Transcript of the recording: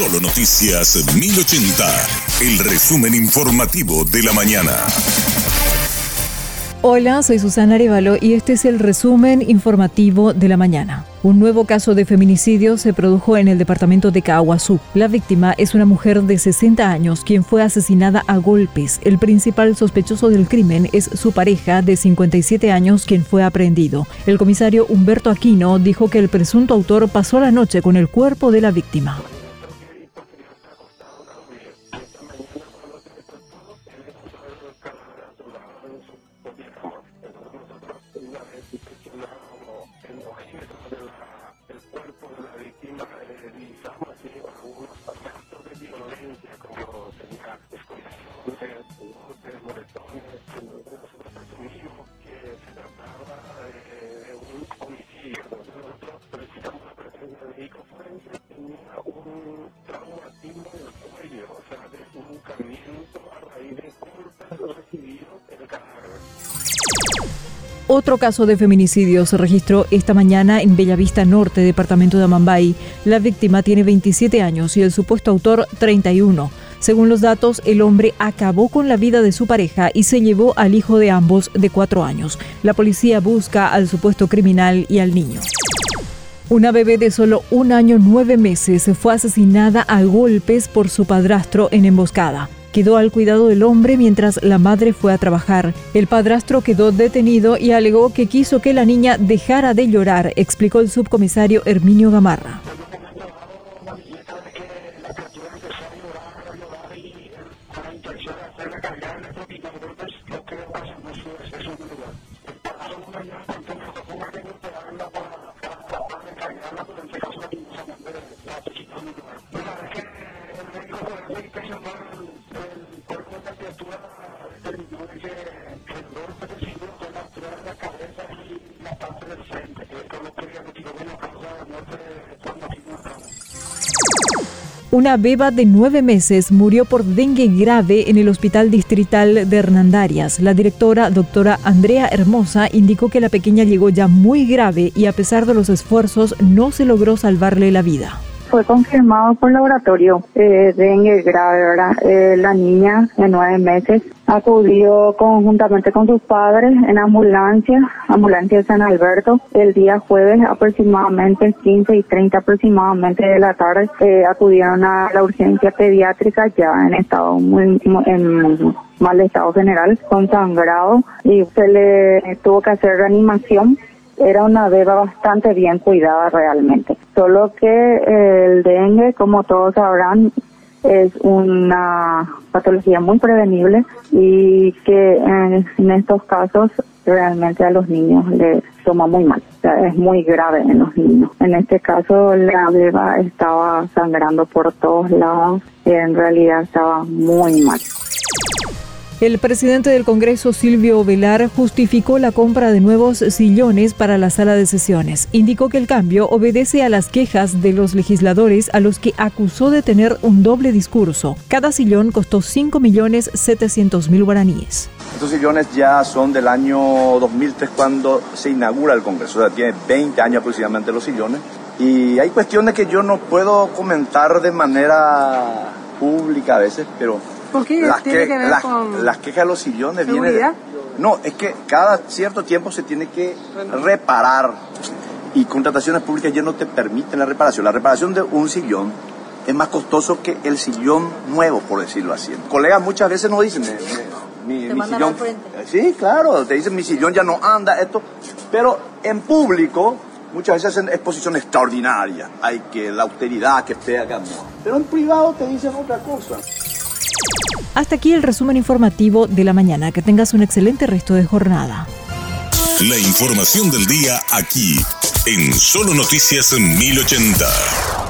Solo Noticias 1080, el resumen informativo de la mañana. Hola, soy Susana Arevalo y este es el resumen informativo de la mañana. Un nuevo caso de feminicidio se produjo en el departamento de Caguazú. La víctima es una mujer de 60 años quien fue asesinada a golpes. El principal sospechoso del crimen es su pareja de 57 años quien fue aprehendido. El comisario Humberto Aquino dijo que el presunto autor pasó la noche con el cuerpo de la víctima. Otro caso de feminicidio se registró esta mañana en Bellavista Norte, departamento de Amambay. La víctima tiene 27 años y el supuesto autor 31. Según los datos, el hombre acabó con la vida de su pareja y se llevó al hijo de ambos de cuatro años. La policía busca al supuesto criminal y al niño. Una bebé de solo un año nueve meses fue asesinada a golpes por su padrastro en emboscada quedó al cuidado del hombre mientras la madre fue a trabajar. El padrastro quedó detenido y alegó que quiso que la niña dejara de llorar, explicó el subcomisario Herminio Gamarra. Una beba de nueve meses murió por dengue grave en el Hospital Distrital de Hernandarias. La directora, doctora Andrea Hermosa, indicó que la pequeña llegó ya muy grave y a pesar de los esfuerzos no se logró salvarle la vida fue confirmado por laboratorio eh, dengue grave, ¿verdad? Eh, la niña de nueve meses acudió conjuntamente con sus padres en ambulancia, ambulancia de San Alberto, el día jueves aproximadamente 15 y 30 aproximadamente de la tarde, eh, acudieron a la urgencia pediátrica ya en estado muy, en mal estado general, con sangrado y se le tuvo que hacer reanimación era una beba bastante bien cuidada realmente. Solo que el dengue, como todos sabrán, es una patología muy prevenible y que en, estos casos realmente a los niños les toma muy mal. O sea, es muy grave en los niños. En este caso la beba estaba sangrando por todos lados y en realidad estaba muy mal. El presidente del Congreso, Silvio Velar, justificó la compra de nuevos sillones para la sala de sesiones. Indicó que el cambio obedece a las quejas de los legisladores a los que acusó de tener un doble discurso. Cada sillón costó 5.700.000 guaraníes. Estos sillones ya son del año 2003 cuando se inaugura el Congreso, o sea, tiene 20 años aproximadamente los sillones. Y hay cuestiones que yo no puedo comentar de manera pública a veces, pero ¿Por qué las tiene que, ver las, con las quejas de los sillones vienen no es que cada cierto tiempo se tiene que reparar y contrataciones públicas ya no te permiten la reparación. La reparación de un sillón es más costoso que el sillón nuevo por decirlo así. Colegas muchas veces nos dicen mi, mi sillón sí claro te dicen mi sillón ya no anda esto pero en público muchas veces hacen exposición extraordinaria. Hay que la austeridad que pega pero en privado te dicen otra cosa hasta aquí el resumen informativo de la mañana. Que tengas un excelente resto de jornada. La información del día aquí, en Solo Noticias 1080.